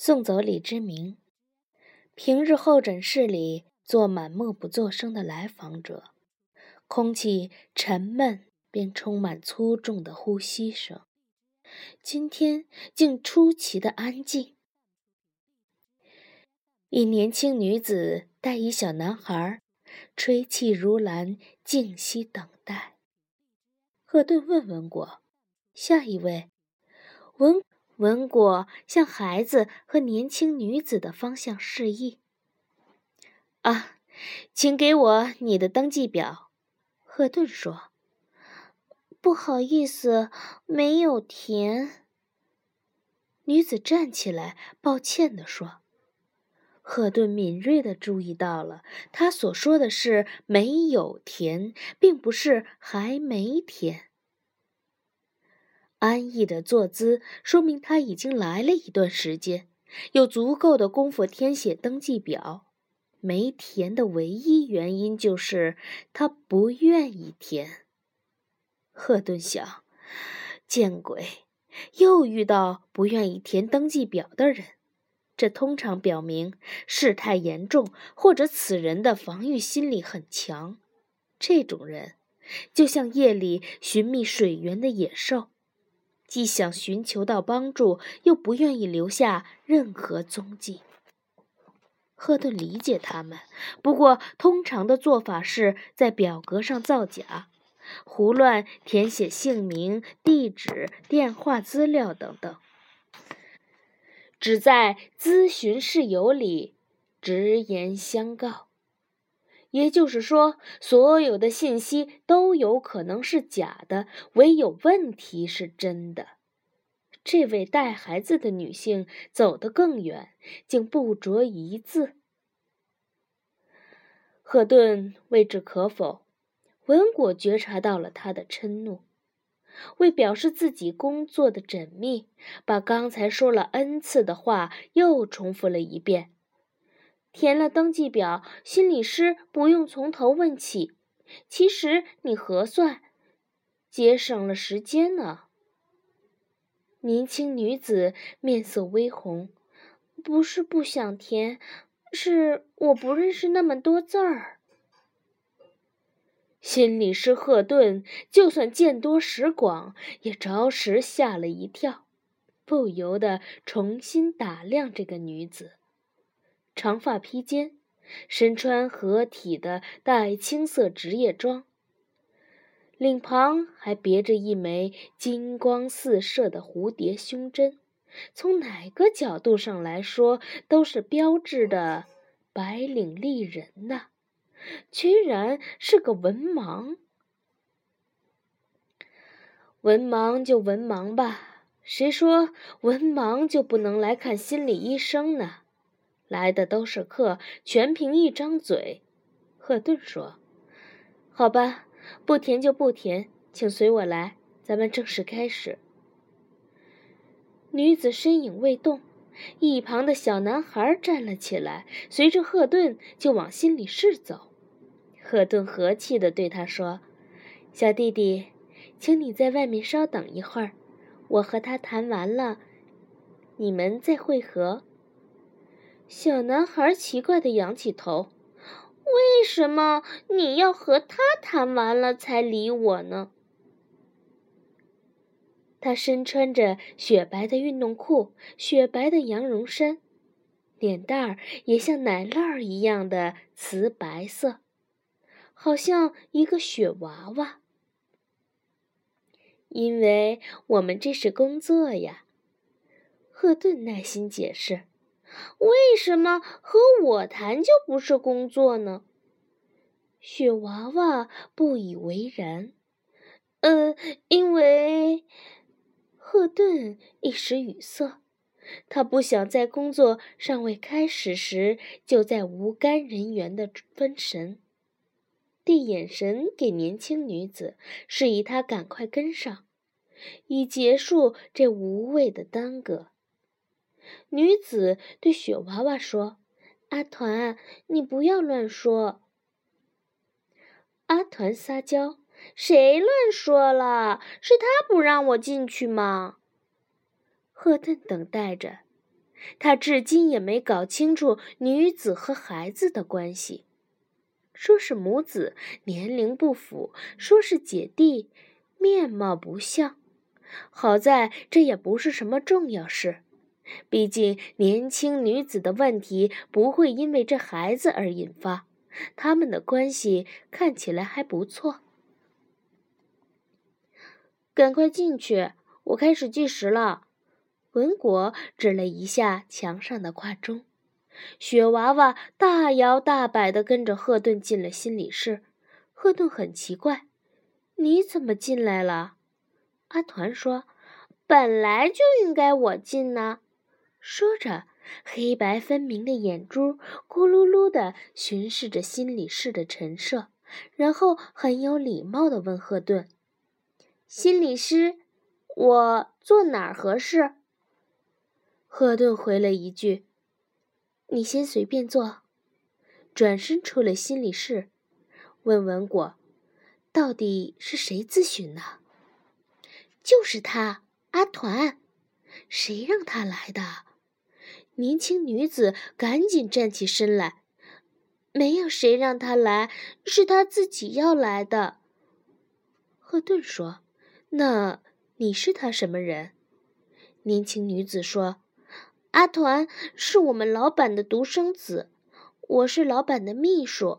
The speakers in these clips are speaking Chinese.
送走李之明。平日候诊室里坐满默不作声的来访者，空气沉闷，并充满粗重的呼吸声。今天竟出奇的安静。一年轻女子带一小男孩，吹气如兰，静息等待。赫顿问文果：“下一位？”文文果向孩子和年轻女子的方向示意。“啊，请给我你的登记表。”赫顿说。“不好意思，没有填。”女子站起来，抱歉地说。赫顿敏锐地注意到了，他所说的是“没有填”，并不是“还没填”。安逸的坐姿说明他已经来了一段时间，有足够的功夫填写登记表。没填的唯一原因就是他不愿意填。赫顿想：见鬼，又遇到不愿意填登记表的人。这通常表明事态严重，或者此人的防御心理很强。这种人就像夜里寻觅水源的野兽，既想寻求到帮助，又不愿意留下任何踪迹。赫顿理解他们，不过通常的做法是在表格上造假，胡乱填写姓名、地址、电话资料等等。只在咨询事由里直言相告，也就是说，所有的信息都有可能是假的，唯有问题是真的。这位带孩子的女性走得更远，竟不着一字。赫顿未置可否，文果觉察到了他的嗔怒。为表示自己工作的缜密，把刚才说了 n 次的话又重复了一遍。填了登记表，心理师不用从头问起。其实你核算，节省了时间呢。年轻女子面色微红，不是不想填，是我不认识那么多字儿。心理师赫顿就算见多识广，也着实吓了一跳，不由得重新打量这个女子：长发披肩，身穿合体的带青色职业装，领旁还别着一枚金光四射的蝴蝶胸针，从哪个角度上来说，都是标志的白领丽人呐。居然是个文盲，文盲就文盲吧，谁说文盲就不能来看心理医生呢？来的都是客，全凭一张嘴。赫顿说：“好吧，不甜就不甜，请随我来，咱们正式开始。”女子身影未动，一旁的小男孩站了起来，随着赫顿就往心理室走。赫顿和气地对他说：“小弟弟，请你在外面稍等一会儿，我和他谈完了，你们再会合。”小男孩奇怪地仰起头：“为什么你要和他谈完了才理我呢？”他身穿着雪白的运动裤、雪白的羊绒衫，脸蛋儿也像奶酪儿一样的瓷白色。好像一个雪娃娃，因为我们这是工作呀。赫顿耐心解释：“为什么和我谈就不是工作呢？”雪娃娃不以为然：“呃，因为……”赫顿一时语塞，他不想在工作尚未开始时就在无干人员的分神。递眼神给年轻女子，示意她赶快跟上，以结束这无谓的耽搁。女子对雪娃娃说：“阿团，你不要乱说。”阿团撒娇：“谁乱说了？是他不让我进去吗？”赫顿等待着，他至今也没搞清楚女子和孩子的关系。说是母子，年龄不符；说是姐弟，面貌不像。好在这也不是什么重要事，毕竟年轻女子的问题不会因为这孩子而引发。他们的关系看起来还不错。赶快进去，我开始计时了。文果指了一下墙上的挂钟。雪娃娃大摇大摆地跟着赫顿进了心理室。赫顿很奇怪：“你怎么进来了？”阿团说：“本来就应该我进呢。”说着，黑白分明的眼珠咕噜噜地巡视着心理室的陈设，然后很有礼貌地问赫顿：“心理师，我坐哪儿合适？”赫顿回了一句：“你先随便坐。”转身出了心理室，问文果：“到底是谁咨询呢？”就是他，阿团，谁让他来的？年轻女子赶紧站起身来。没有谁让他来，是他自己要来的。赫顿说：“那你是他什么人？”年轻女子说：“阿团是我们老板的独生子，我是老板的秘书。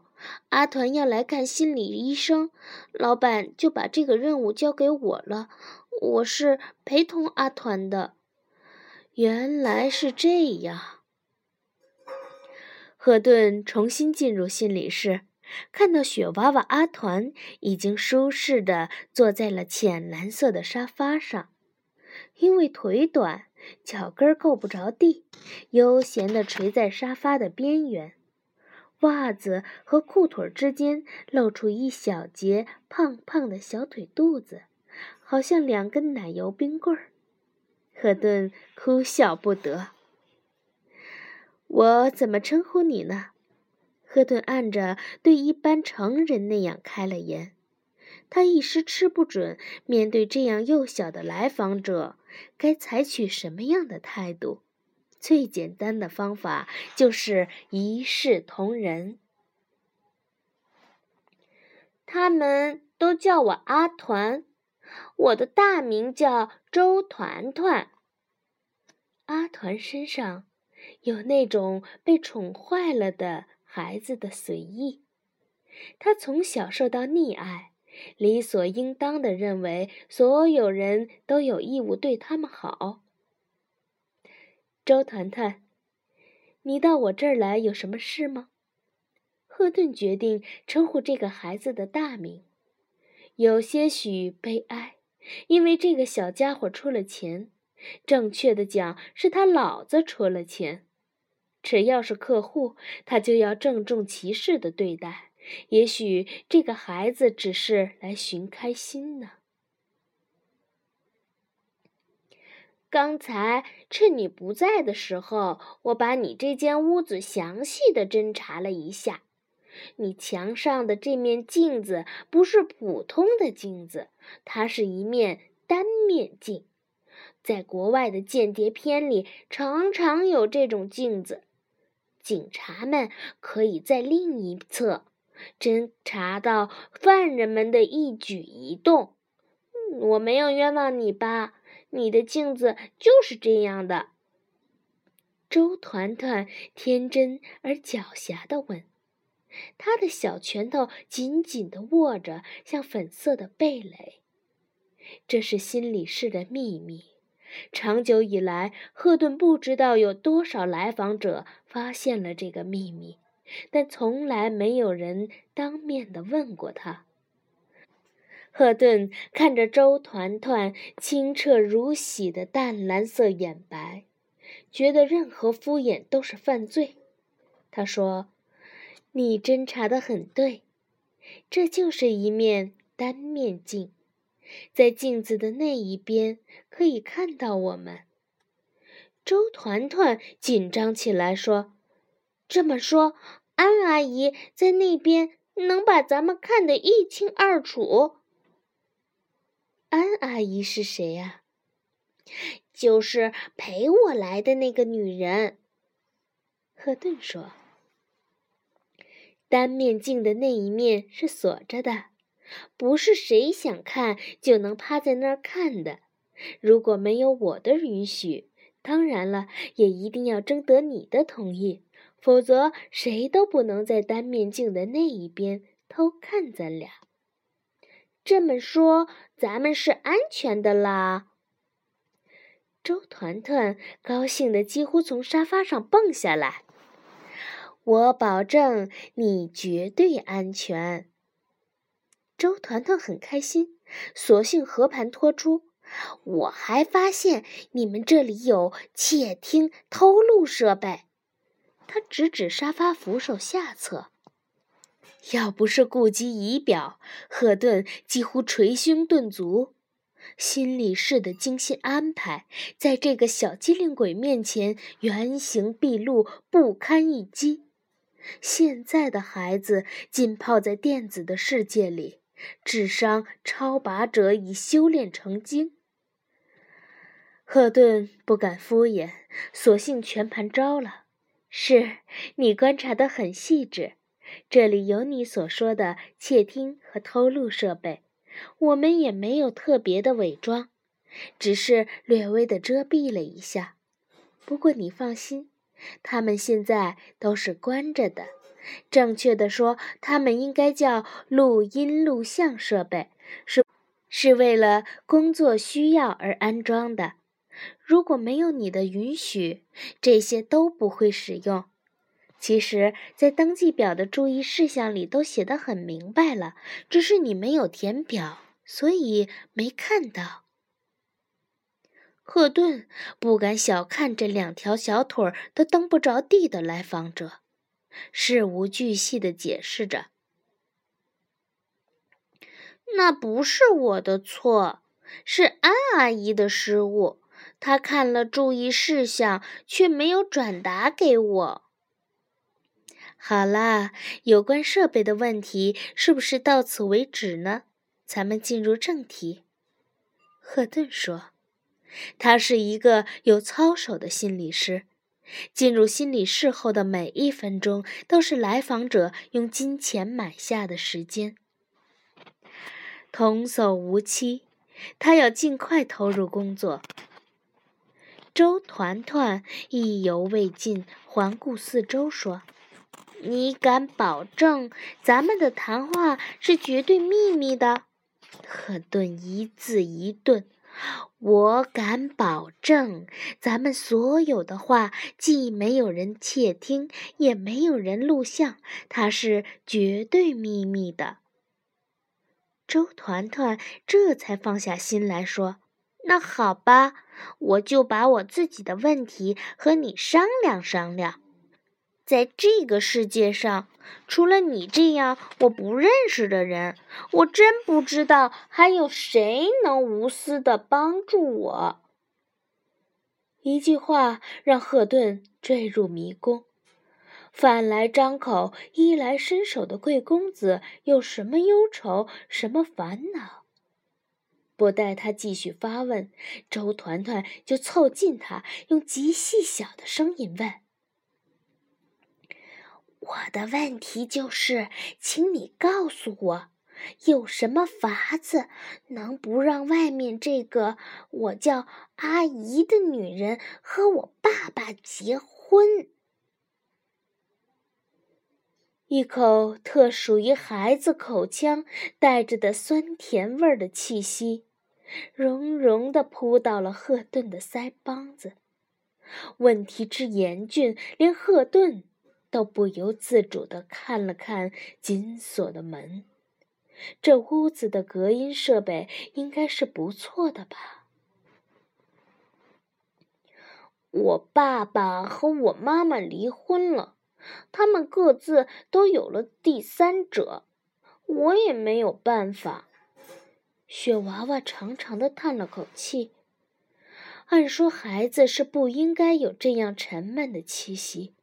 阿团要来看心理医生，老板就把这个任务交给我了。”我是陪同阿团的，原来是这样。赫顿重新进入心理室，看到雪娃娃阿团已经舒适的坐在了浅蓝色的沙发上，因为腿短，脚跟够不着地，悠闲的垂在沙发的边缘，袜子和裤腿之间露出一小截胖胖的小腿肚子。好像两根奶油冰棍儿，赫顿哭笑不得。我怎么称呼你呢？赫顿按着对一般成人那样开了言。他一时吃不准，面对这样幼小的来访者，该采取什么样的态度？最简单的方法就是一视同仁。他们都叫我阿团。我的大名叫周团团。阿团身上有那种被宠坏了的孩子的随意，他从小受到溺爱，理所应当的认为所有人都有义务对他们好。周团团，你到我这儿来有什么事吗？赫顿决定称呼这个孩子的大名。有些许悲哀，因为这个小家伙出了钱，正确的讲是他老子出了钱。只要是客户，他就要郑重其事的对待。也许这个孩子只是来寻开心呢。刚才趁你不在的时候，我把你这间屋子详细的侦查了一下。你墙上的这面镜子不是普通的镜子，它是一面单面镜。在国外的间谍片里，常常有这种镜子。警察们可以在另一侧侦查到犯人们的一举一动。我没有冤枉你吧？你的镜子就是这样的。周团团天真而狡黠地问。他的小拳头紧紧地握着，像粉色的蓓蕾。这是心理室的秘密。长久以来，赫顿不知道有多少来访者发现了这个秘密，但从来没有人当面的问过他。赫顿看着周团团清澈如洗的淡蓝色眼白，觉得任何敷衍都是犯罪。他说。你侦查的很对，这就是一面单面镜，在镜子的那一边可以看到我们。周团团紧张起来说：“这么说，安阿姨在那边能把咱们看得一清二楚？”安阿姨是谁呀？就是陪我来的那个女人。赫顿说：“单面镜的那一面是锁着的，不是谁想看就能趴在那儿看的。如果没有我的允许，当然了，也一定要征得你的同意，否则谁都不能在单面镜的那一边偷看咱俩。这么说，咱们是安全的啦。”周团团高兴的几乎从沙发上蹦下来。我保证你绝对安全。周团团很开心，索性和盘托出。我还发现你们这里有窃听偷录设备。他指指沙发扶手下侧。要不是顾及仪表，赫顿几乎捶胸顿足。心理室的精心安排，在这个小机灵鬼面前原形毕露，不堪一击。现在的孩子浸泡在电子的世界里，智商超拔者已修炼成精。赫顿不敢敷衍，索性全盘招了。是你观察得很细致，这里有你所说的窃听和偷录设备，我们也没有特别的伪装，只是略微的遮蔽了一下。不过你放心。他们现在都是关着的，正确的说，他们应该叫录音录像设备，是是为了工作需要而安装的。如果没有你的允许，这些都不会使用。其实，在登记表的注意事项里都写得很明白了，只是你没有填表，所以没看到。赫顿不敢小看这两条小腿儿都蹬不着地的来访者，事无巨细地解释着：“那不是我的错，是安阿姨的失误。她看了注意事项，却没有转达给我。”好啦，有关设备的问题是不是到此为止呢？咱们进入正题。”赫顿说。他是一个有操守的心理师。进入心理室后的每一分钟，都是来访者用金钱买下的时间。童叟无欺，他要尽快投入工作。周团团意犹未尽，环顾四周说：“你敢保证咱们的谈话是绝对秘密的？”赫顿一字一顿。我敢保证，咱们所有的话既没有人窃听，也没有人录像，它是绝对秘密的。周团团这才放下心来说：“那好吧，我就把我自己的问题和你商量商量。”在这个世界上，除了你这样我不认识的人，我真不知道还有谁能无私的帮助我。一句话让赫顿坠入迷宫。饭来张口、衣来伸手的贵公子有什么忧愁、什么烦恼？不待他继续发问，周团团就凑近他，用极细小的声音问。我的问题就是，请你告诉我，有什么法子能不让外面这个我叫阿姨的女人和我爸爸结婚？一口特属于孩子口腔带着的酸甜味儿的气息，融融地扑到了赫顿的腮帮子。问题之严峻，连赫顿。都不由自主地看了看紧锁的门，这屋子的隔音设备应该是不错的吧？我爸爸和我妈妈离婚了，他们各自都有了第三者，我也没有办法。雪娃娃长长的叹了口气。按说，孩子是不应该有这样沉闷的气息。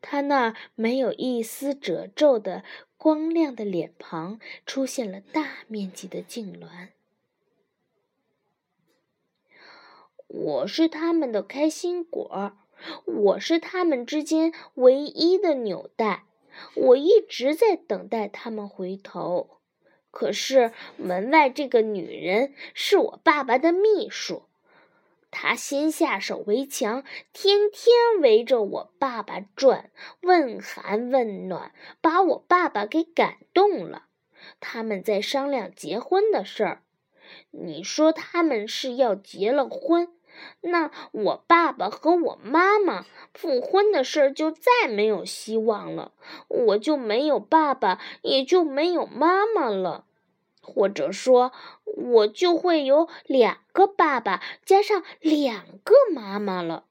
他那没有一丝褶皱的光亮的脸庞出现了大面积的痉挛。我是他们的开心果，我是他们之间唯一的纽带。我一直在等待他们回头。可是门外这个女人是我爸爸的秘书，他先下手为强，天天围着我爸爸转，问寒问暖，把我爸爸给感动了。他们在商量结婚的事儿。你说他们是要结了婚，那我爸爸和我妈妈复婚的事儿就再没有希望了，我就没有爸爸，也就没有妈妈了。或者说，我就会有两个爸爸加上两个妈妈了。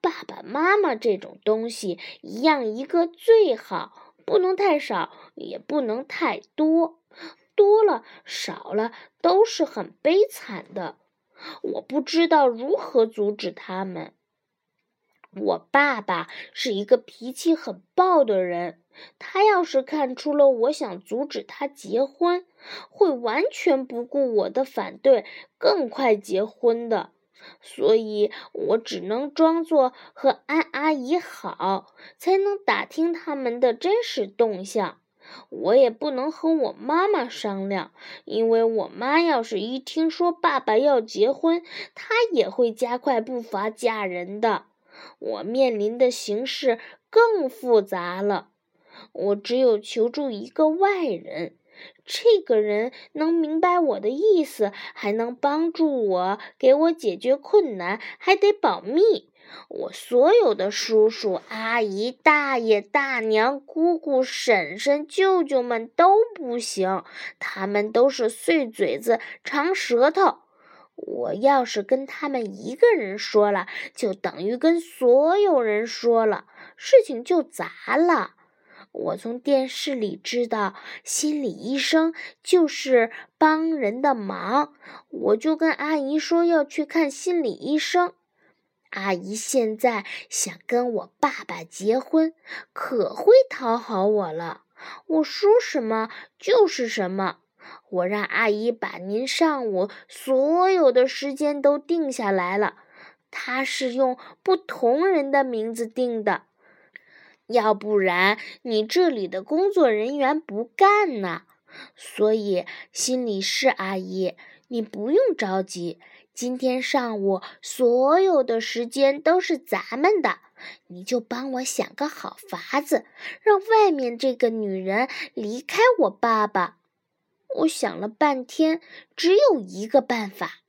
爸爸妈妈这种东西，一样一个最好，不能太少，也不能太多，多了少了都是很悲惨的。我不知道如何阻止他们。我爸爸是一个脾气很暴的人。他要是看出了我想阻止他结婚，会完全不顾我的反对，更快结婚的。所以我只能装作和安阿姨好，才能打听他们的真实动向。我也不能和我妈妈商量，因为我妈要是一听说爸爸要结婚，她也会加快步伐嫁人的。我面临的形势更复杂了。我只有求助一个外人，这个人能明白我的意思，还能帮助我，给我解决困难，还得保密。我所有的叔叔、阿姨、大爷、大娘、姑姑、婶婶、舅舅们都不行，他们都是碎嘴子、长舌头。我要是跟他们一个人说了，就等于跟所有人说了，事情就砸了。我从电视里知道，心理医生就是帮人的忙。我就跟阿姨说要去看心理医生。阿姨现在想跟我爸爸结婚，可会讨好我了。我说什么就是什么。我让阿姨把您上午所有的时间都定下来了，她是用不同人的名字定的。要不然你这里的工作人员不干呢。所以，心理师阿姨，你不用着急。今天上午所有的时间都是咱们的，你就帮我想个好法子，让外面这个女人离开我爸爸。我想了半天，只有一个办法，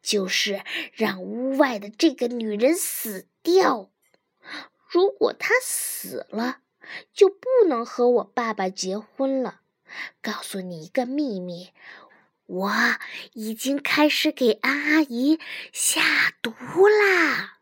就是让屋外的这个女人死掉。如果她死了，就不能和我爸爸结婚了。告诉你一个秘密，我已经开始给安阿姨下毒啦。